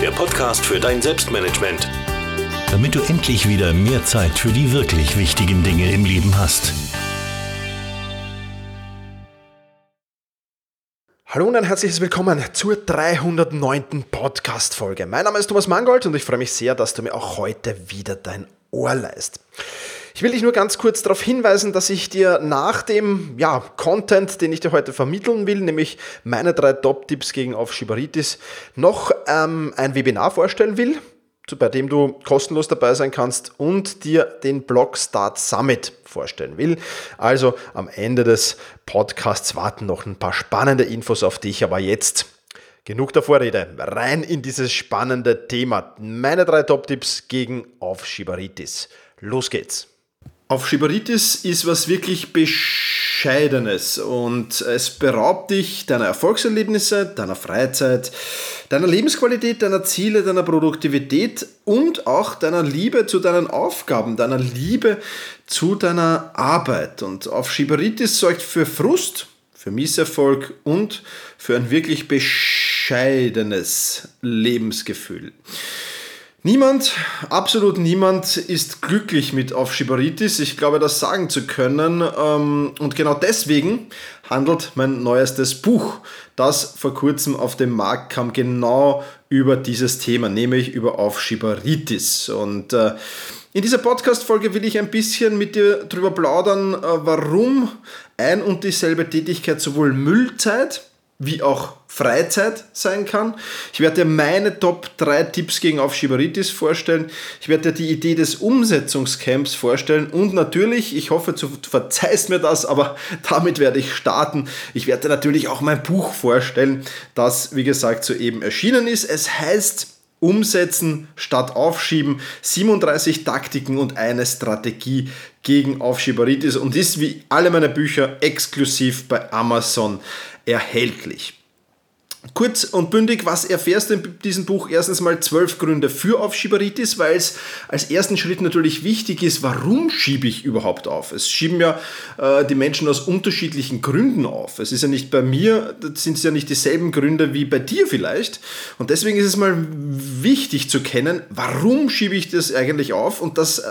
der Podcast für dein Selbstmanagement. Damit du endlich wieder mehr Zeit für die wirklich wichtigen Dinge im Leben hast. Hallo und ein herzliches Willkommen zur 309. Podcast-Folge. Mein Name ist Thomas Mangold und ich freue mich sehr, dass du mir auch heute wieder dein Ohr leist. Ich will dich nur ganz kurz darauf hinweisen, dass ich dir nach dem ja, Content, den ich dir heute vermitteln will, nämlich meine drei Top-Tipps gegen Aufschieberitis, noch ähm, ein Webinar vorstellen will, bei dem du kostenlos dabei sein kannst und dir den Blog Start Summit vorstellen will. Also am Ende des Podcasts warten noch ein paar spannende Infos auf dich, aber jetzt genug der Vorrede, rein in dieses spannende Thema. Meine drei Top-Tipps gegen Aufschieberitis. Los geht's! Aufschieberitis ist was wirklich Bescheidenes und es beraubt dich deiner Erfolgserlebnisse, deiner Freizeit, deiner Lebensqualität, deiner Ziele, deiner Produktivität und auch deiner Liebe zu deinen Aufgaben, deiner Liebe zu deiner Arbeit. Und Aufschieberitis sorgt für Frust, für Misserfolg und für ein wirklich bescheidenes Lebensgefühl. Niemand, absolut niemand ist glücklich mit Aufschieberitis. Ich glaube, das sagen zu können. Ähm, und genau deswegen handelt mein neuestes Buch, das vor kurzem auf den Markt kam, genau über dieses Thema, nämlich über Aufschieberitis. Und äh, in dieser Podcast-Folge will ich ein bisschen mit dir darüber plaudern, äh, warum ein und dieselbe Tätigkeit sowohl Müllzeit wie auch Freizeit sein kann. Ich werde dir meine Top 3 Tipps gegen Aufschieberitis vorstellen. Ich werde dir die Idee des Umsetzungscamps vorstellen und natürlich, ich hoffe, du verzeihst mir das, aber damit werde ich starten. Ich werde dir natürlich auch mein Buch vorstellen, das, wie gesagt, soeben erschienen ist. Es heißt Umsetzen statt Aufschieben, 37 Taktiken und eine Strategie gegen Aufschieberitis und ist wie alle meine Bücher exklusiv bei Amazon erhältlich. Kurz und bündig, was erfährst du in diesem Buch? Erstens mal zwölf Gründe für Aufschieberitis, weil es als ersten Schritt natürlich wichtig ist, warum schiebe ich überhaupt auf? Es schieben ja äh, die Menschen aus unterschiedlichen Gründen auf. Es ist ja nicht bei mir, das sind es ja nicht dieselben Gründe wie bei dir vielleicht. Und deswegen ist es mal wichtig zu kennen, warum schiebe ich das eigentlich auf und, das, äh,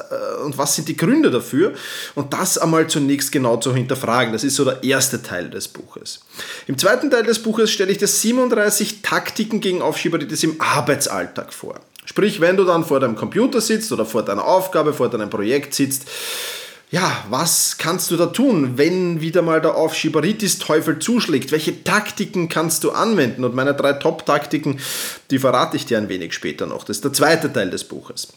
und was sind die Gründe dafür? Und das einmal zunächst genau zu hinterfragen. Das ist so der erste Teil des Buches. Im zweiten Teil des Buches stelle ich das 37 Taktiken gegen Aufschieberitis im Arbeitsalltag vor. Sprich, wenn du dann vor deinem Computer sitzt oder vor deiner Aufgabe, vor deinem Projekt sitzt, ja, was kannst du da tun, wenn wieder mal der Aufschieberitis-Teufel zuschlägt? Welche Taktiken kannst du anwenden? Und meine drei Top-Taktiken, die verrate ich dir ein wenig später noch. Das ist der zweite Teil des Buches.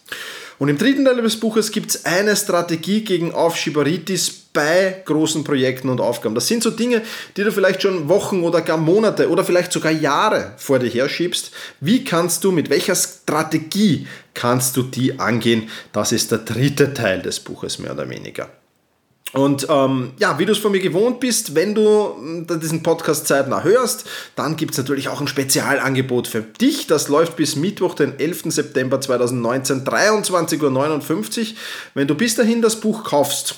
Und im dritten Teil des Buches gibt es eine Strategie gegen Aufschieberitis bei großen Projekten und Aufgaben. Das sind so Dinge, die du vielleicht schon Wochen oder gar Monate oder vielleicht sogar Jahre vor dir herschiebst. Wie kannst du, mit welcher Strategie kannst du die angehen? Das ist der dritte Teil des Buches, mehr oder weniger. Und ähm, ja, wie du es von mir gewohnt bist, wenn du äh, diesen Podcast zeitnah hörst, dann gibt es natürlich auch ein Spezialangebot für dich. Das läuft bis Mittwoch, den 11. September 2019, 23.59 Uhr. Wenn du bis dahin das Buch kaufst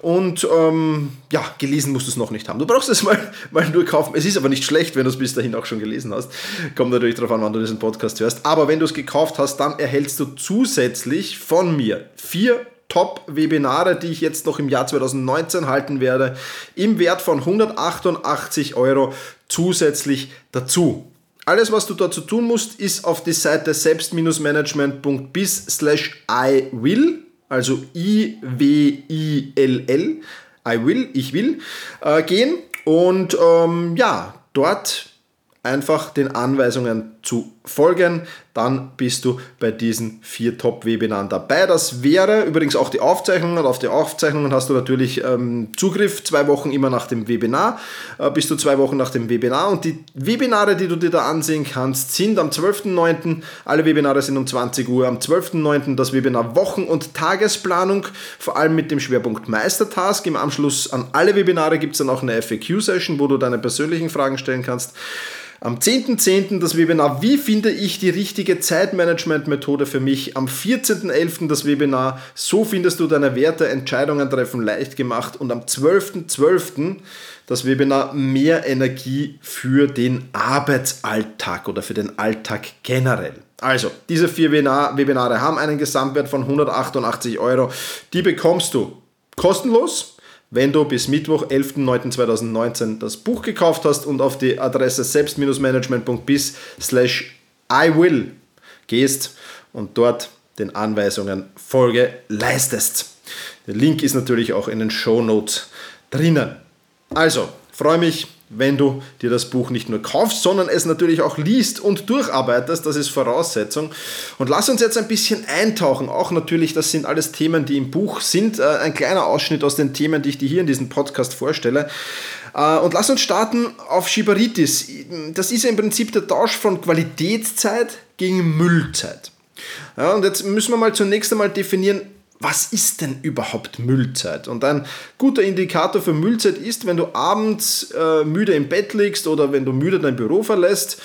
und ähm, ja, gelesen musst du es noch nicht haben. Du brauchst es mal, mal nur kaufen. Es ist aber nicht schlecht, wenn du es bis dahin auch schon gelesen hast. Kommt natürlich darauf an, wann du diesen Podcast hörst. Aber wenn du es gekauft hast, dann erhältst du zusätzlich von mir vier Top-Webinare, die ich jetzt noch im Jahr 2019 halten werde, im Wert von 188 Euro zusätzlich dazu. Alles, was du dazu tun musst, ist auf die Seite selbst-management.bis slash I will, also I-W-I-L-L, I will, ich will, äh, gehen und ähm, ja, dort einfach den Anweisungen zu folgen, dann bist du bei diesen vier Top-Webinaren dabei. Das wäre übrigens auch die Aufzeichnungen. Auf die Aufzeichnungen hast du natürlich ähm, Zugriff, zwei Wochen immer nach dem Webinar, äh, bist du zwei Wochen nach dem Webinar. Und die Webinare, die du dir da ansehen kannst, sind am 12.09., alle Webinare sind um 20 Uhr, am 12.09. das Webinar Wochen- und Tagesplanung, vor allem mit dem Schwerpunkt Meistertask. Im Anschluss an alle Webinare gibt es dann auch eine FAQ-Session, wo du deine persönlichen Fragen stellen kannst. Am 10.10. .10. das Webinar Wie finde ich die richtige Zeitmanagement-Methode für mich? Am 14.11. das Webinar So findest du deine Werte, Entscheidungen treffen leicht gemacht. Und am 12.12. .12. das Webinar Mehr Energie für den Arbeitsalltag oder für den Alltag generell. Also, diese vier Webinare haben einen Gesamtwert von 188 Euro. Die bekommst du kostenlos wenn du bis Mittwoch, 11.09.2019 das Buch gekauft hast und auf die Adresse selbst-management.bis slash I will gehst und dort den Anweisungen Folge leistest. Der Link ist natürlich auch in den Show Notes drinnen. Also, freue mich, wenn du dir das Buch nicht nur kaufst, sondern es natürlich auch liest und durcharbeitest. Das ist Voraussetzung. Und lass uns jetzt ein bisschen eintauchen. Auch natürlich, das sind alles Themen, die im Buch sind. Äh, ein kleiner Ausschnitt aus den Themen, die ich dir hier in diesem Podcast vorstelle. Äh, und lass uns starten auf Shibaritis. Das ist ja im Prinzip der Tausch von Qualitätszeit gegen Müllzeit. Ja, und jetzt müssen wir mal zunächst einmal definieren, was ist denn überhaupt Müllzeit? Und ein guter Indikator für Müllzeit ist, wenn du abends äh, müde im Bett liegst oder wenn du müde dein Büro verlässt,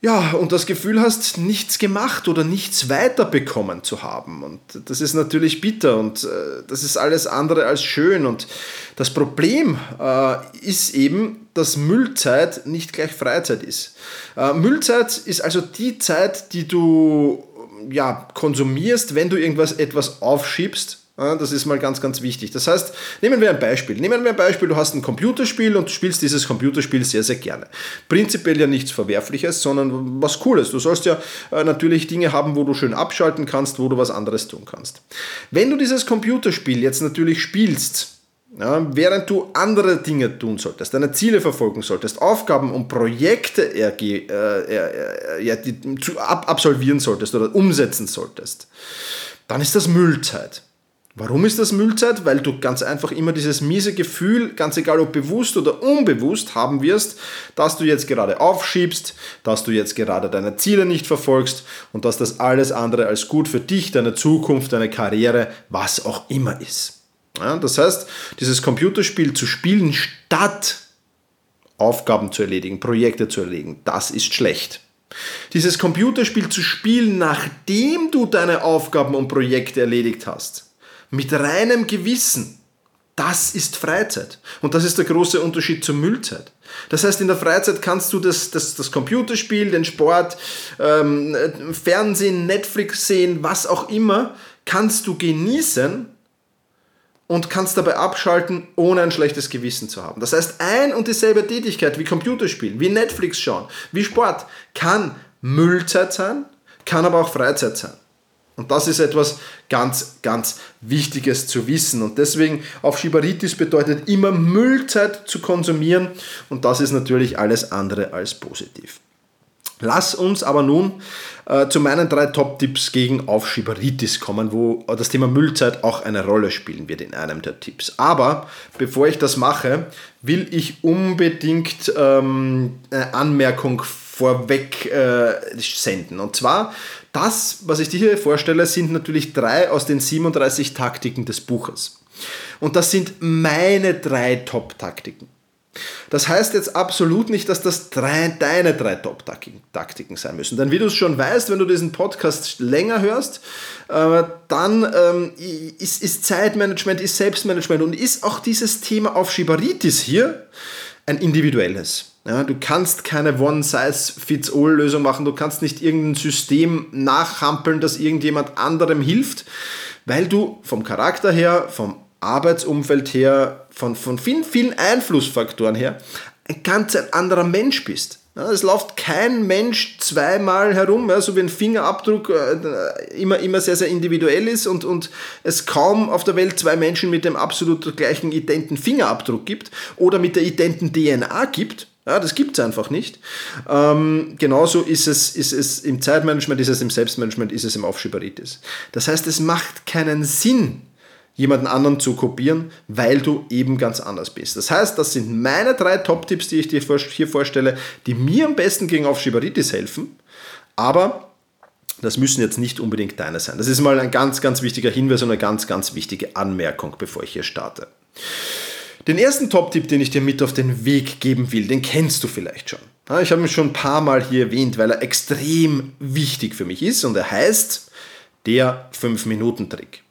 ja, und das Gefühl hast, nichts gemacht oder nichts weiterbekommen zu haben. Und das ist natürlich bitter und äh, das ist alles andere als schön. Und das Problem äh, ist eben, dass Müllzeit nicht gleich Freizeit ist. Äh, Müllzeit ist also die Zeit, die du ja, konsumierst, wenn du irgendwas etwas aufschiebst. Das ist mal ganz, ganz wichtig. Das heißt, nehmen wir ein Beispiel. Nehmen wir ein Beispiel, du hast ein Computerspiel und spielst dieses Computerspiel sehr, sehr gerne. Prinzipiell ja nichts Verwerfliches, sondern was Cooles. Du sollst ja äh, natürlich Dinge haben, wo du schön abschalten kannst, wo du was anderes tun kannst. Wenn du dieses Computerspiel jetzt natürlich spielst, ja, während du andere Dinge tun solltest, deine Ziele verfolgen solltest, Aufgaben und Projekte erge äh, äh, die, zu, ab absolvieren solltest oder umsetzen solltest, dann ist das Müllzeit. Warum ist das Müllzeit? Weil du ganz einfach immer dieses miese Gefühl, ganz egal ob bewusst oder unbewusst, haben wirst, dass du jetzt gerade aufschiebst, dass du jetzt gerade deine Ziele nicht verfolgst und dass das alles andere als gut für dich, deine Zukunft, deine Karriere, was auch immer ist. Ja, das heißt, dieses Computerspiel zu spielen, statt Aufgaben zu erledigen, Projekte zu erledigen, das ist schlecht. Dieses Computerspiel zu spielen, nachdem du deine Aufgaben und Projekte erledigt hast, mit reinem Gewissen, das ist Freizeit. Und das ist der große Unterschied zur Müllzeit. Das heißt, in der Freizeit kannst du das, das, das Computerspiel, den Sport, ähm, Fernsehen, Netflix sehen, was auch immer, kannst du genießen und kannst dabei abschalten, ohne ein schlechtes Gewissen zu haben. Das heißt, ein und dieselbe Tätigkeit wie Computerspielen, wie Netflix schauen, wie Sport kann Müllzeit sein, kann aber auch Freizeit sein. Und das ist etwas ganz, ganz Wichtiges zu wissen. Und deswegen Aufschieberitis bedeutet immer Müllzeit zu konsumieren. Und das ist natürlich alles andere als positiv. Lass uns aber nun äh, zu meinen drei Top-Tipps gegen Aufschieberitis kommen, wo das Thema Müllzeit auch eine Rolle spielen wird in einem der Tipps. Aber bevor ich das mache, will ich unbedingt ähm, eine Anmerkung vorweg äh, senden. Und zwar, das, was ich dir hier vorstelle, sind natürlich drei aus den 37 Taktiken des Buches. Und das sind meine drei Top-Taktiken. Das heißt jetzt absolut nicht, dass das drei, deine drei Top-Taktiken sein müssen. Denn wie du es schon weißt, wenn du diesen Podcast länger hörst, äh, dann ähm, ist, ist Zeitmanagement, ist Selbstmanagement und ist auch dieses Thema auf Schibaritis hier ein individuelles. Ja, du kannst keine One-Size-Fits-All-Lösung machen, du kannst nicht irgendein System nachhampeln, das irgendjemand anderem hilft, weil du vom Charakter her, vom Arbeitsumfeld her, von, von vielen, vielen Einflussfaktoren her, ein ganz ein anderer Mensch bist. Ja, es läuft kein Mensch zweimal herum, ja, so wie ein Fingerabdruck äh, immer, immer sehr, sehr individuell ist und, und es kaum auf der Welt zwei Menschen mit dem absolut gleichen identen Fingerabdruck gibt oder mit der identen DNA gibt. Ja, das gibt es einfach nicht. Ähm, genauso ist es, ist es im Zeitmanagement, ist es im Selbstmanagement, ist es im Aufschieberitis. Das heißt, es macht keinen Sinn, jemanden anderen zu kopieren, weil du eben ganz anders bist. Das heißt, das sind meine drei Top-Tipps, die ich dir hier vorstelle, die mir am besten gegen Aufschieberitis helfen, aber das müssen jetzt nicht unbedingt deine sein. Das ist mal ein ganz, ganz wichtiger Hinweis und eine ganz, ganz wichtige Anmerkung, bevor ich hier starte. Den ersten Top-Tipp, den ich dir mit auf den Weg geben will, den kennst du vielleicht schon. Ich habe ihn schon ein paar Mal hier erwähnt, weil er extrem wichtig für mich ist und er heißt der 5-Minuten-Trick.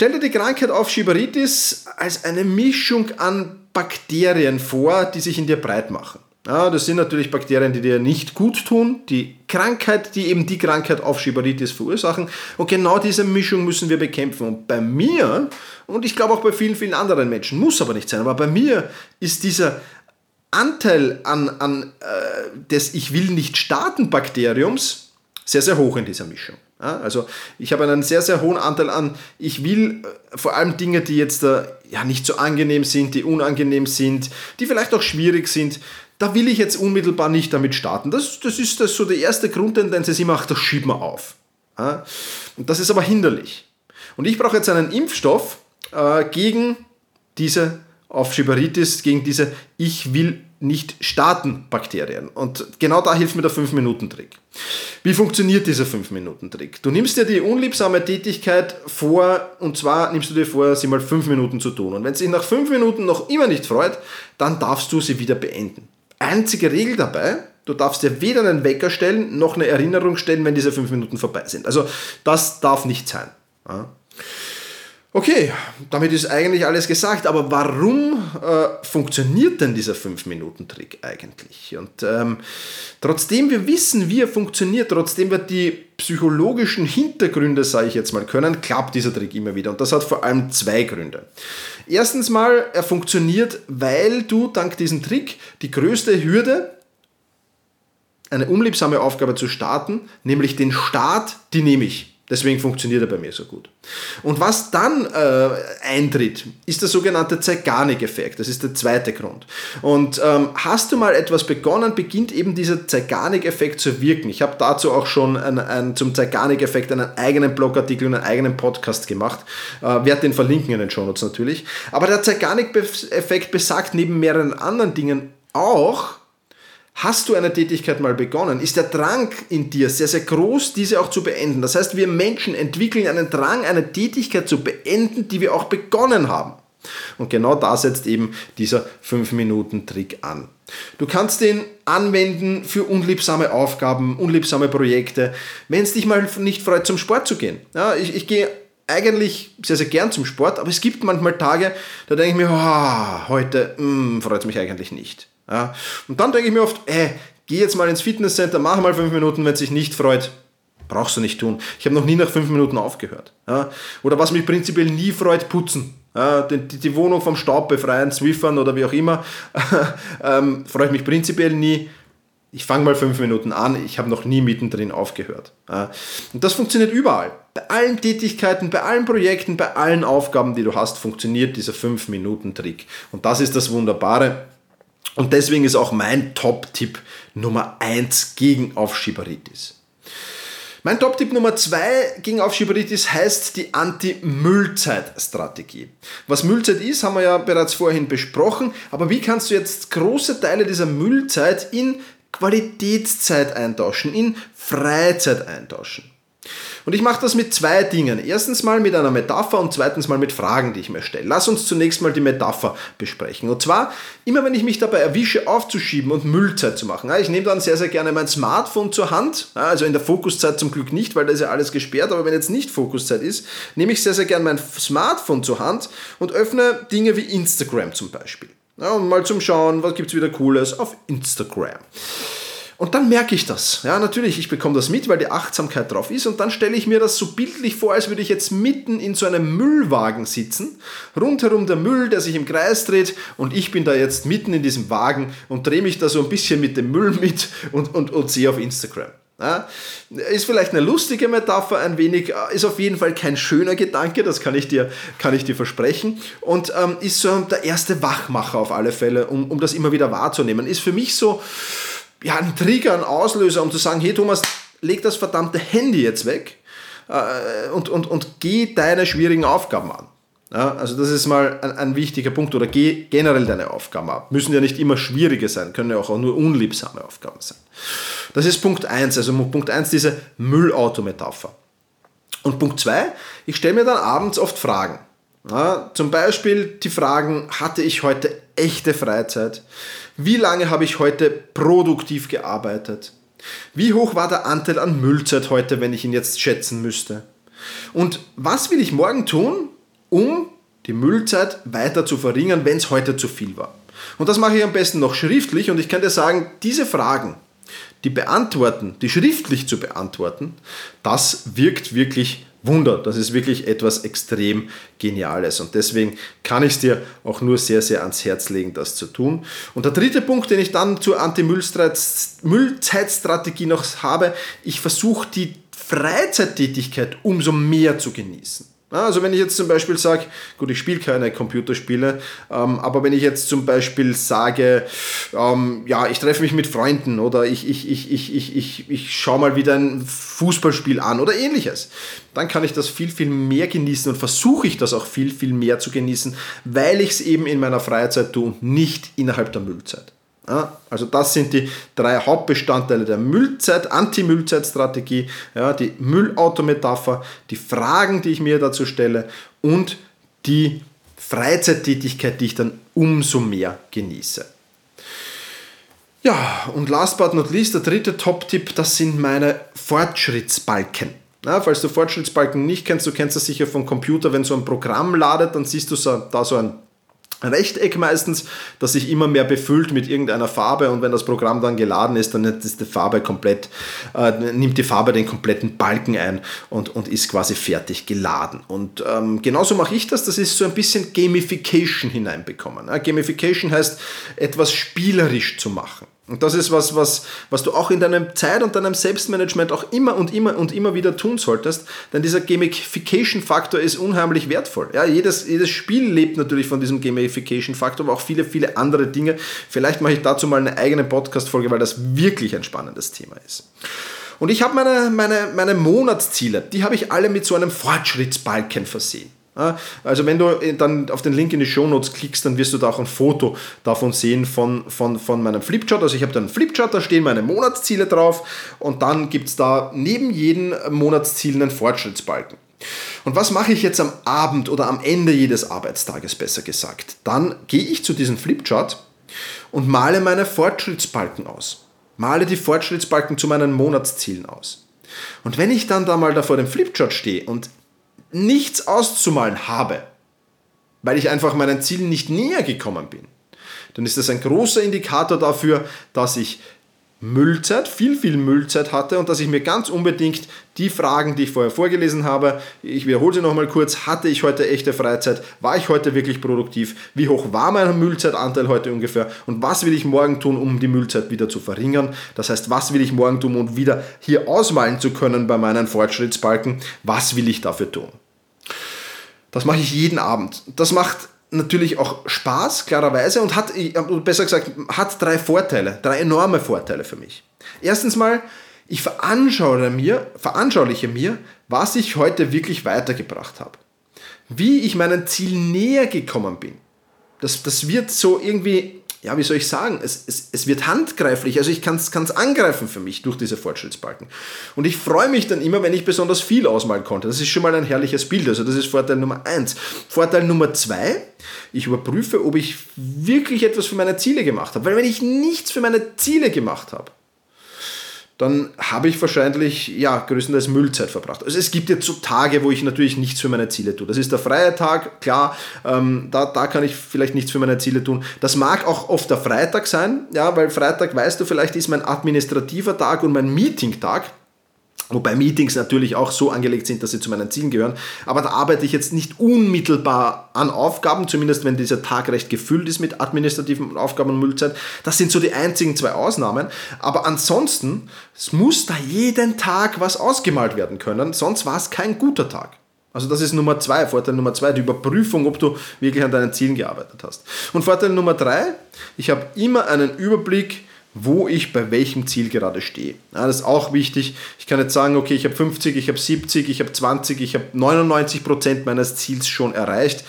Stell dir die Krankheit auf Schieberitis als eine Mischung an Bakterien vor, die sich in dir breit machen. Ja, das sind natürlich Bakterien, die dir nicht gut tun, die Krankheit, die eben die Krankheit auf Schieberitis verursachen. Und genau diese Mischung müssen wir bekämpfen. Und bei mir, und ich glaube auch bei vielen, vielen anderen Menschen, muss aber nicht sein, aber bei mir ist dieser Anteil an, an äh, des Ich will nicht starten Bakteriums sehr, sehr hoch in dieser Mischung. Also ich habe einen sehr, sehr hohen Anteil an, ich will äh, vor allem Dinge, die jetzt äh, ja, nicht so angenehm sind, die unangenehm sind, die vielleicht auch schwierig sind, da will ich jetzt unmittelbar nicht damit starten. Das, das ist das so die erste Grundtendenz, ist immer, ach, das schiebt man auf. Und das ist aber hinderlich. Und ich brauche jetzt einen Impfstoff äh, gegen diese Aufschieberitis, gegen diese Ich will nicht starten Bakterien. Und genau da hilft mir der 5-Minuten-Trick. Wie funktioniert dieser 5-Minuten-Trick? Du nimmst dir die unliebsame Tätigkeit vor, und zwar nimmst du dir vor, sie mal 5 Minuten zu tun. Und wenn es sich nach 5 Minuten noch immer nicht freut, dann darfst du sie wieder beenden. Einzige Regel dabei, du darfst dir weder einen Wecker stellen, noch eine Erinnerung stellen, wenn diese 5 Minuten vorbei sind. Also das darf nicht sein. Ja. Okay, damit ist eigentlich alles gesagt, aber warum äh, funktioniert denn dieser 5-Minuten-Trick eigentlich? Und ähm, trotzdem wir wissen, wie er funktioniert, trotzdem wir die psychologischen Hintergründe, sage ich jetzt mal, können, klappt dieser Trick immer wieder. Und das hat vor allem zwei Gründe. Erstens mal, er funktioniert, weil du dank diesem Trick die größte Hürde, eine unliebsame Aufgabe zu starten, nämlich den Start, die nehme ich. Deswegen funktioniert er bei mir so gut. Und was dann äh, eintritt, ist der sogenannte Zeigarnik-Effekt. Das ist der zweite Grund. Und ähm, hast du mal etwas begonnen, beginnt eben dieser Zeigarnik-Effekt zu wirken. Ich habe dazu auch schon ein, ein, zum Zeigarnik-Effekt einen eigenen Blogartikel und einen eigenen Podcast gemacht. Äh, werde den verlinken in den Shownotes natürlich. Aber der Zeigarnik-Effekt besagt neben mehreren anderen Dingen auch, Hast du eine Tätigkeit mal begonnen, ist der Drang in dir sehr, sehr groß, diese auch zu beenden. Das heißt, wir Menschen entwickeln einen Drang, eine Tätigkeit zu beenden, die wir auch begonnen haben. Und genau da setzt eben dieser 5-Minuten-Trick an. Du kannst den anwenden für unliebsame Aufgaben, unliebsame Projekte, wenn es dich mal nicht freut, zum Sport zu gehen. Ja, ich, ich gehe eigentlich sehr, sehr gern zum Sport, aber es gibt manchmal Tage, da denke ich mir, oh, heute mm, freut es mich eigentlich nicht. Ja. Und dann denke ich mir oft, ey, geh jetzt mal ins Fitnesscenter, mach mal fünf Minuten, wenn es sich nicht freut. Brauchst du nicht tun. Ich habe noch nie nach fünf Minuten aufgehört. Ja. Oder was mich prinzipiell nie freut, putzen. Ja, die, die, Wohnung vom Staub befreien, Zwiffern oder wie auch immer, ähm, freut mich prinzipiell nie. Ich fange mal fünf Minuten an, ich habe noch nie mittendrin aufgehört. Und das funktioniert überall. Bei allen Tätigkeiten, bei allen Projekten, bei allen Aufgaben, die du hast, funktioniert dieser fünf Minuten Trick. Und das ist das Wunderbare. Und deswegen ist auch mein Top-Tipp Nummer eins gegen Aufschieberitis. Mein Top-Tipp Nummer zwei gegen Aufschieberitis heißt die Anti-Müllzeit-Strategie. Was Müllzeit ist, haben wir ja bereits vorhin besprochen, aber wie kannst du jetzt große Teile dieser Müllzeit in Qualitätszeit eintauschen, in Freizeit eintauschen? Und ich mache das mit zwei Dingen. Erstens mal mit einer Metapher und zweitens mal mit Fragen, die ich mir stelle. Lass uns zunächst mal die Metapher besprechen. Und zwar, immer wenn ich mich dabei erwische, aufzuschieben und Müllzeit zu machen. Ich nehme dann sehr, sehr gerne mein Smartphone zur Hand. Also in der Fokuszeit zum Glück nicht, weil da ist ja alles gesperrt. Aber wenn jetzt nicht Fokuszeit ist, nehme ich sehr, sehr gerne mein Smartphone zur Hand und öffne Dinge wie Instagram zum Beispiel. Ja, mal zum Schauen, was gibt es wieder Cooles auf Instagram. Und dann merke ich das. Ja, natürlich, ich bekomme das mit, weil die Achtsamkeit drauf ist. Und dann stelle ich mir das so bildlich vor, als würde ich jetzt mitten in so einem Müllwagen sitzen. Rundherum der Müll, der sich im Kreis dreht. Und ich bin da jetzt mitten in diesem Wagen und drehe mich da so ein bisschen mit dem Müll mit und, und, und sehe auf Instagram. Ja, ist vielleicht eine lustige Metapher, ein wenig, ist auf jeden Fall kein schöner Gedanke, das kann ich dir, kann ich dir versprechen. Und ähm, ist so der erste Wachmacher auf alle Fälle, um, um das immer wieder wahrzunehmen. Ist für mich so, ja, ein Trigger, ein Auslöser, um zu sagen, hey Thomas, leg das verdammte Handy jetzt weg äh, und, und, und geh deine schwierigen Aufgaben an. Ja, also das ist mal ein, ein, wichtiger Punkt oder geh generell deine Aufgaben ab. Müssen ja nicht immer schwierige sein, können ja auch nur unliebsame Aufgaben sein. Das ist Punkt 1, also Punkt 1 diese Müllauto-Metapher. Und Punkt 2, ich stelle mir dann abends oft Fragen. Ja, zum Beispiel die Fragen, hatte ich heute echte Freizeit? Wie lange habe ich heute produktiv gearbeitet? Wie hoch war der Anteil an Müllzeit heute, wenn ich ihn jetzt schätzen müsste? Und was will ich morgen tun, um die Müllzeit weiter zu verringern, wenn es heute zu viel war? Und das mache ich am besten noch schriftlich und ich kann dir sagen, diese Fragen, die beantworten, die schriftlich zu beantworten, das wirkt wirklich Wunder. Das ist wirklich etwas extrem Geniales. Und deswegen kann ich es dir auch nur sehr, sehr ans Herz legen, das zu tun. Und der dritte Punkt, den ich dann zur Anti-Müllzeitstrategie noch habe, ich versuche die Freizeittätigkeit umso mehr zu genießen. Also wenn ich jetzt zum Beispiel sage, gut, ich spiele keine Computerspiele, ähm, aber wenn ich jetzt zum Beispiel sage, ähm, ja, ich treffe mich mit Freunden oder ich, ich, ich, ich, ich, ich, ich schaue mal wieder ein Fußballspiel an oder ähnliches, dann kann ich das viel, viel mehr genießen und versuche ich das auch viel, viel mehr zu genießen, weil ich es eben in meiner Freizeit tue und nicht innerhalb der Müllzeit. Ja, also das sind die drei Hauptbestandteile der Müllzeit, Anti-Müllzeit-Strategie, ja, die Müllautometapher, die Fragen, die ich mir dazu stelle und die Freizeittätigkeit, die ich dann umso mehr genieße. Ja, und last but not least, der dritte Top-Tipp, das sind meine Fortschrittsbalken. Ja, falls du Fortschrittsbalken nicht kennst, du kennst das sicher vom Computer, wenn so ein Programm ladet, dann siehst du so, da so ein Rechteck meistens, das sich immer mehr befüllt mit irgendeiner Farbe und wenn das Programm dann geladen ist, dann ist die Farbe komplett, äh, nimmt die Farbe den kompletten Balken ein und, und ist quasi fertig geladen. Und ähm, genauso mache ich das, das ist so ein bisschen Gamification hineinbekommen. Gamification heißt, etwas spielerisch zu machen. Und das ist was, was, was du auch in deinem Zeit- und deinem Selbstmanagement auch immer und immer und immer wieder tun solltest, denn dieser Gamification-Faktor ist unheimlich wertvoll. Ja, jedes, jedes Spiel lebt natürlich von diesem Gamification-Faktor, aber auch viele, viele andere Dinge. Vielleicht mache ich dazu mal eine eigene Podcast-Folge, weil das wirklich ein spannendes Thema ist. Und ich habe meine, meine, meine Monatsziele, die habe ich alle mit so einem Fortschrittsbalken versehen. Also wenn du dann auf den Link in die Show Notes klickst, dann wirst du da auch ein Foto davon sehen von, von, von meinem Flipchart. Also ich habe da einen Flipchart, da stehen meine Monatsziele drauf und dann gibt es da neben jedem Monatsziel einen Fortschrittsbalken. Und was mache ich jetzt am Abend oder am Ende jedes Arbeitstages besser gesagt? Dann gehe ich zu diesem Flipchart und male meine Fortschrittsbalken aus. Male die Fortschrittsbalken zu meinen Monatszielen aus. Und wenn ich dann da mal da vor dem Flipchart stehe und nichts auszumalen habe, weil ich einfach meinen Zielen nicht näher gekommen bin, dann ist das ein großer Indikator dafür, dass ich Müllzeit, viel, viel Müllzeit hatte und dass ich mir ganz unbedingt die Fragen, die ich vorher vorgelesen habe, ich wiederhole sie nochmal kurz, hatte ich heute echte Freizeit, war ich heute wirklich produktiv, wie hoch war mein Müllzeitanteil heute ungefähr und was will ich morgen tun, um die Müllzeit wieder zu verringern. Das heißt, was will ich morgen tun, um wieder hier ausmalen zu können bei meinen Fortschrittsbalken, was will ich dafür tun. Das mache ich jeden Abend. Das macht natürlich auch Spaß, klarerweise, und hat, besser gesagt, hat drei Vorteile, drei enorme Vorteile für mich. Erstens mal, ich veranschauliche mir, veranschauliche mir, was ich heute wirklich weitergebracht habe. Wie ich meinem Ziel näher gekommen bin. Das, das wird so irgendwie ja, wie soll ich sagen, es, es, es wird handgreiflich, also ich kann es angreifen für mich durch diese Fortschrittsbalken. Und ich freue mich dann immer, wenn ich besonders viel ausmalen konnte. Das ist schon mal ein herrliches Bild, also das ist Vorteil Nummer eins. Vorteil Nummer zwei, ich überprüfe, ob ich wirklich etwas für meine Ziele gemacht habe. Weil wenn ich nichts für meine Ziele gemacht habe, dann habe ich wahrscheinlich ja, größtenteils Müllzeit verbracht. Also es gibt jetzt so Tage, wo ich natürlich nichts für meine Ziele tue. Das ist der freie Tag, klar, ähm, da, da kann ich vielleicht nichts für meine Ziele tun. Das mag auch oft der Freitag sein, ja, weil Freitag, weißt du, vielleicht ist mein administrativer Tag und mein Meeting-Tag. Wobei Meetings natürlich auch so angelegt sind, dass sie zu meinen Zielen gehören. Aber da arbeite ich jetzt nicht unmittelbar an Aufgaben, zumindest wenn dieser Tag recht gefüllt ist mit administrativen Aufgaben und Müllzeit. Das sind so die einzigen zwei Ausnahmen. Aber ansonsten es muss da jeden Tag was ausgemalt werden können, sonst war es kein guter Tag. Also das ist Nummer zwei, Vorteil Nummer zwei, die Überprüfung, ob du wirklich an deinen Zielen gearbeitet hast. Und Vorteil Nummer drei, ich habe immer einen Überblick wo ich bei welchem Ziel gerade stehe. Ja, das ist auch wichtig. Ich kann jetzt sagen, okay, ich habe 50, ich habe 70, ich habe 20, ich habe 99 Prozent meines Ziels schon erreicht.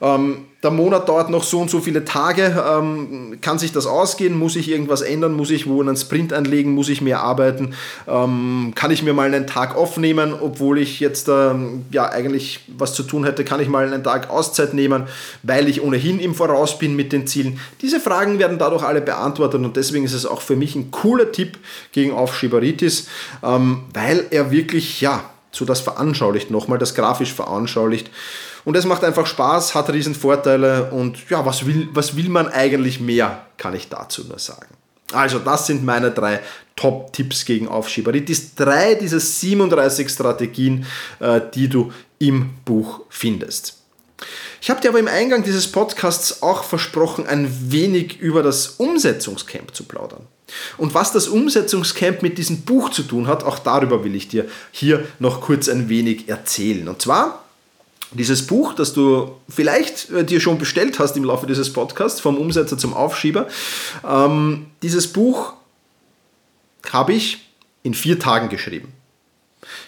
Ähm, der Monat dauert noch so und so viele Tage. Ähm, kann sich das ausgehen? Muss ich irgendwas ändern? Muss ich wo einen Sprint anlegen? Muss ich mehr arbeiten? Ähm, kann ich mir mal einen Tag aufnehmen, obwohl ich jetzt ähm, ja eigentlich was zu tun hätte? Kann ich mal einen Tag Auszeit nehmen, weil ich ohnehin im Voraus bin mit den Zielen? Diese Fragen werden dadurch alle beantwortet und deswegen ist es auch für mich ein cooler Tipp gegen Aufschieberitis, ähm, weil er wirklich ja so das veranschaulicht nochmal, das grafisch veranschaulicht und es macht einfach Spaß, hat riesen Vorteile und ja, was will, was will man eigentlich mehr, kann ich dazu nur sagen. Also, das sind meine drei Top-Tipps gegen Aufschieberitis. Drei dieser 37 Strategien, äh, die du im Buch findest. Ich habe dir aber im Eingang dieses Podcasts auch versprochen, ein wenig über das Umsetzungscamp zu plaudern. Und was das Umsetzungscamp mit diesem Buch zu tun hat, auch darüber will ich dir hier noch kurz ein wenig erzählen. Und zwar dieses Buch, das du vielleicht äh, dir schon bestellt hast im Laufe dieses Podcasts, vom Umsetzer zum Aufschieber, ähm, dieses Buch habe ich in vier Tagen geschrieben.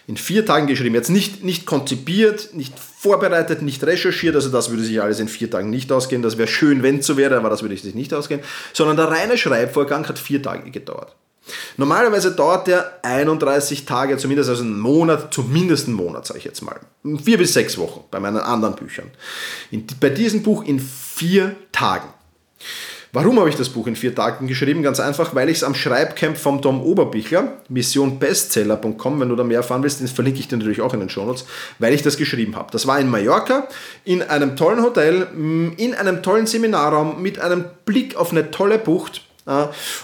In vier Tagen geschrieben. Jetzt nicht, nicht konzipiert, nicht vorbereitet, nicht recherchiert, also das würde sich alles in vier Tagen nicht ausgehen. Das wäre schön, wenn es so wäre, aber das würde sich nicht ausgehen. Sondern der reine Schreibvorgang hat vier Tage gedauert. Normalerweise dauert der 31 Tage, zumindest also einen Monat, zumindest einen Monat, sage ich jetzt mal. Vier bis sechs Wochen bei meinen anderen Büchern. In, bei diesem Buch in vier Tagen. Warum habe ich das Buch in vier Tagen geschrieben? Ganz einfach, weil ich es am Schreibcamp vom Tom Oberbichler, missionbestseller.com, wenn du da mehr erfahren willst, den verlinke ich dir natürlich auch in den Shownotes, weil ich das geschrieben habe. Das war in Mallorca, in einem tollen Hotel, in einem tollen Seminarraum, mit einem Blick auf eine tolle Bucht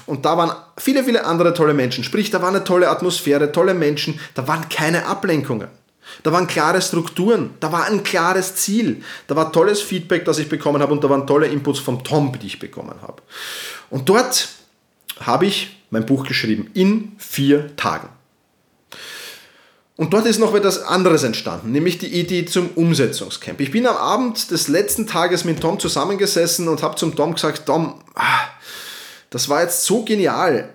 und da waren viele, viele andere tolle Menschen. Sprich, da war eine tolle Atmosphäre, tolle Menschen, da waren keine Ablenkungen. Da waren klare Strukturen, da war ein klares Ziel, da war tolles Feedback, das ich bekommen habe und da waren tolle Inputs vom Tom, die ich bekommen habe. Und dort habe ich mein Buch geschrieben in vier Tagen. Und dort ist noch etwas anderes entstanden, nämlich die Idee zum Umsetzungscamp. Ich bin am Abend des letzten Tages mit Tom zusammengesessen und habe zum Tom gesagt, Tom, ah, das war jetzt so genial.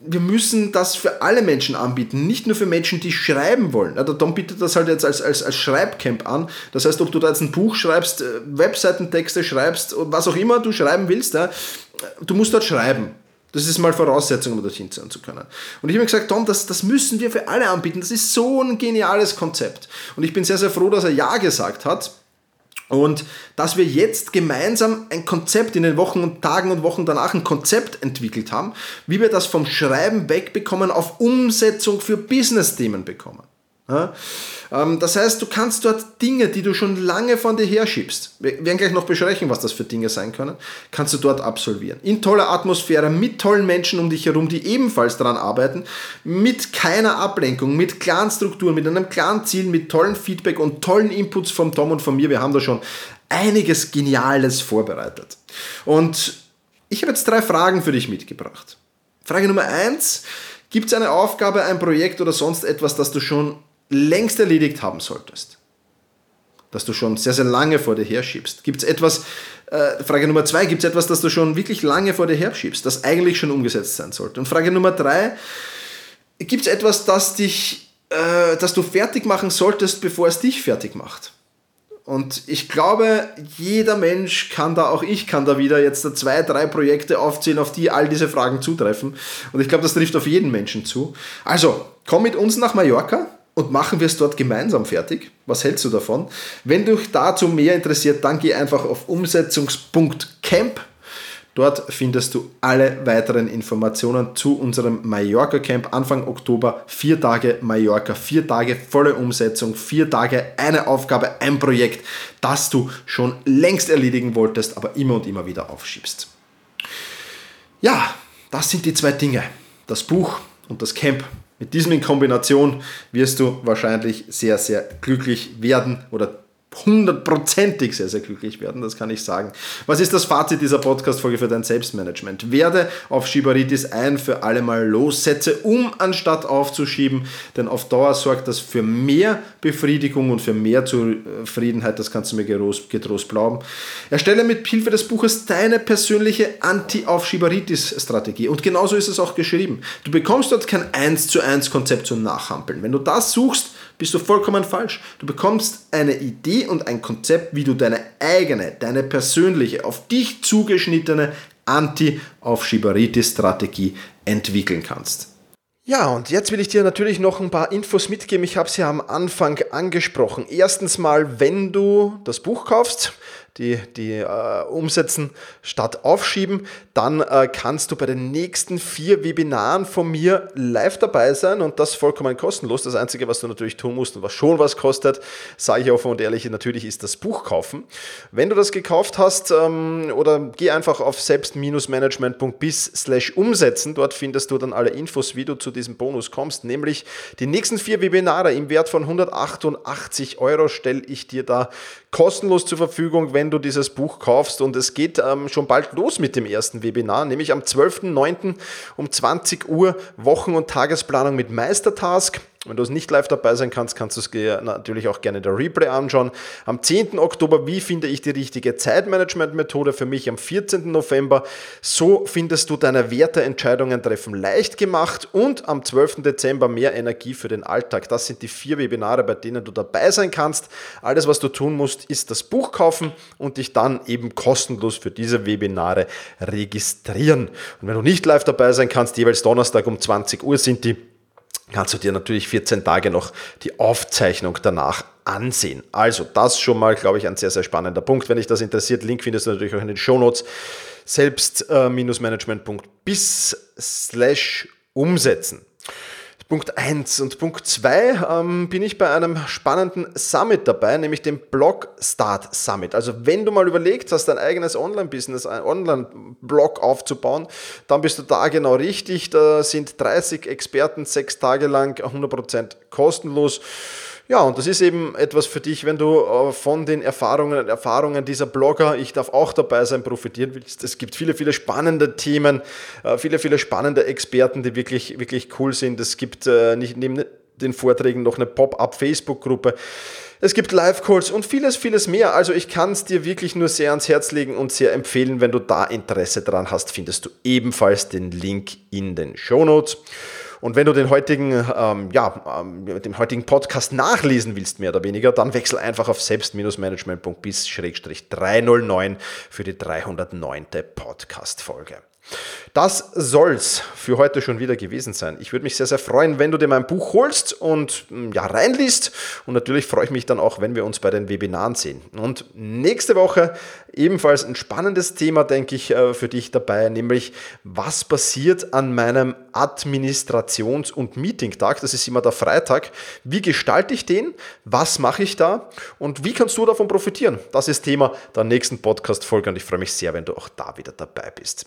Wir müssen das für alle Menschen anbieten, nicht nur für Menschen, die schreiben wollen. der Tom bietet das halt jetzt als, als, als Schreibcamp an. Das heißt, ob du da jetzt ein Buch schreibst, äh, Webseitentexte schreibst, was auch immer du schreiben willst, du musst dort schreiben. Das ist mal Voraussetzung, um dorthin sein zu können. Und ich habe mir gesagt, Tom, das, das müssen wir für alle anbieten. Das ist so ein geniales Konzept. Und ich bin sehr, sehr froh, dass er Ja gesagt hat. Und dass wir jetzt gemeinsam ein Konzept in den Wochen und Tagen und Wochen danach ein Konzept entwickelt haben, wie wir das vom Schreiben wegbekommen auf Umsetzung für Business-Themen bekommen. Ähm, das heißt, du kannst dort Dinge, die du schon lange von dir herschiebst, wir werden gleich noch besprechen, was das für Dinge sein können, kannst du dort absolvieren. In toller Atmosphäre, mit tollen Menschen um dich herum, die ebenfalls daran arbeiten, mit keiner Ablenkung, mit klaren Strukturen, mit einem klaren Ziel, mit tollen Feedback und tollen Inputs vom Tom und von mir. Wir haben da schon einiges Geniales vorbereitet. Und ich habe jetzt drei Fragen für dich mitgebracht. Frage Nummer eins. Gibt es eine Aufgabe, ein Projekt oder sonst etwas, das du schon längst erledigt haben solltest. Das du schon sehr, sehr lange vor dir herschiebst. Gibt es etwas, äh, Frage Nummer zwei, gibt es etwas, das du schon wirklich lange vor dir herschiebst, das eigentlich schon umgesetzt sein sollte? Und Frage Nummer drei, gibt es etwas, das dich, äh, das du fertig machen solltest, bevor es dich fertig macht? Und ich glaube, jeder Mensch kann da, auch ich kann da wieder jetzt zwei, drei Projekte aufzählen, auf die all diese Fragen zutreffen. Und ich glaube, das trifft auf jeden Menschen zu. Also, komm mit uns nach Mallorca und machen wir es dort gemeinsam fertig. Was hältst du davon? Wenn dich dazu mehr interessiert, dann geh einfach auf umsetzungs.camp. Dort findest du alle weiteren Informationen zu unserem Mallorca Camp Anfang Oktober. Vier Tage Mallorca, vier Tage volle Umsetzung, vier Tage eine Aufgabe, ein Projekt, das du schon längst erledigen wolltest, aber immer und immer wieder aufschiebst. Ja, das sind die zwei Dinge. Das Buch und das Camp. Mit diesem in Kombination wirst du wahrscheinlich sehr, sehr glücklich werden oder hundertprozentig sehr, sehr glücklich werden, das kann ich sagen. Was ist das Fazit dieser Podcast-Folge für dein Selbstmanagement? Werde auf Schibaritis ein für alle Mal los, setze um, anstatt aufzuschieben, denn auf Dauer sorgt das für mehr Befriedigung und für mehr Zufriedenheit, das kannst du mir getrost glauben. Erstelle mit Hilfe des Buches deine persönliche Anti-Aufschieberitis-Strategie und genauso ist es auch geschrieben. Du bekommst dort kein 1 zu 1 Konzept zum Nachhampeln. Wenn du das suchst, bist du vollkommen falsch. Du bekommst eine Idee und ein Konzept, wie du deine eigene, deine persönliche, auf dich zugeschnittene Anti-Aufschieberitis-Strategie entwickeln kannst. Ja, und jetzt will ich dir natürlich noch ein paar Infos mitgeben. Ich habe ja am Anfang angesprochen. Erstens mal, wenn du das Buch kaufst, die, die äh, umsetzen statt aufschieben, dann äh, kannst du bei den nächsten vier Webinaren von mir live dabei sein und das vollkommen kostenlos. Das Einzige, was du natürlich tun musst und was schon was kostet, sage ich offen und ehrlich, natürlich ist das Buch kaufen. Wenn du das gekauft hast ähm, oder geh einfach auf selbst-management.bis slash umsetzen, dort findest du dann alle Infos, wie du zu diesem Bonus kommst, nämlich die nächsten vier Webinare im Wert von 188 Euro stelle ich dir da kostenlos zur Verfügung, wenn du dieses Buch kaufst. Und es geht ähm, schon bald los mit dem ersten Webinar, nämlich am 12.09. um 20 Uhr Wochen- und Tagesplanung mit Meistertask. Wenn du es nicht live dabei sein kannst, kannst du es natürlich auch gerne der Replay anschauen. Am 10. Oktober, wie finde ich die richtige Zeitmanagement-Methode für mich? Am 14. November, so findest du deine Werteentscheidungen treffen leicht gemacht. Und am 12. Dezember, mehr Energie für den Alltag. Das sind die vier Webinare, bei denen du dabei sein kannst. Alles, was du tun musst, ist das Buch kaufen und dich dann eben kostenlos für diese Webinare registrieren. Und wenn du nicht live dabei sein kannst, jeweils Donnerstag um 20 Uhr sind die kannst du dir natürlich 14 Tage noch die Aufzeichnung danach ansehen. Also das schon mal, glaube ich, ein sehr, sehr spannender Punkt. Wenn dich das interessiert, Link findest du natürlich auch in den Shownotes. Selbst-management.bis slash umsetzen. Punkt 1 und Punkt 2 ähm, bin ich bei einem spannenden Summit dabei, nämlich dem Blog Start Summit. Also wenn du mal überlegt hast, dein eigenes Online-Business, ein Online-Blog aufzubauen, dann bist du da genau richtig. Da sind 30 Experten sechs Tage lang 100% kostenlos. Ja, und das ist eben etwas für dich, wenn du äh, von den Erfahrungen und Erfahrungen dieser Blogger, ich darf auch dabei sein, profitieren willst. Es gibt viele, viele spannende Themen, äh, viele, viele spannende Experten, die wirklich, wirklich cool sind. Es gibt äh, nicht neben den Vorträgen noch eine Pop-up-Facebook-Gruppe. Es gibt Live-Calls und vieles, vieles mehr. Also ich kann es dir wirklich nur sehr ans Herz legen und sehr empfehlen. Wenn du da Interesse dran hast, findest du ebenfalls den Link in den Show Notes. Und wenn du den heutigen, ähm, ja, ähm, den heutigen Podcast nachlesen willst, mehr oder weniger, dann wechsel einfach auf selbst-management.bis-309 für die 309. Podcast-Folge. Das soll's für heute schon wieder gewesen sein. Ich würde mich sehr, sehr freuen, wenn du dir mein Buch holst und hm, ja, reinliest. Und natürlich freue ich mich dann auch, wenn wir uns bei den Webinaren sehen. Und nächste Woche ebenfalls ein spannendes Thema, denke ich, äh, für dich dabei, nämlich was passiert an meinem Administrations- und Meetingtag. Das ist immer der Freitag. Wie gestalte ich den? Was mache ich da? Und wie kannst du davon profitieren? Das ist Thema der nächsten Podcast-Folge und ich freue mich sehr, wenn du auch da wieder dabei bist.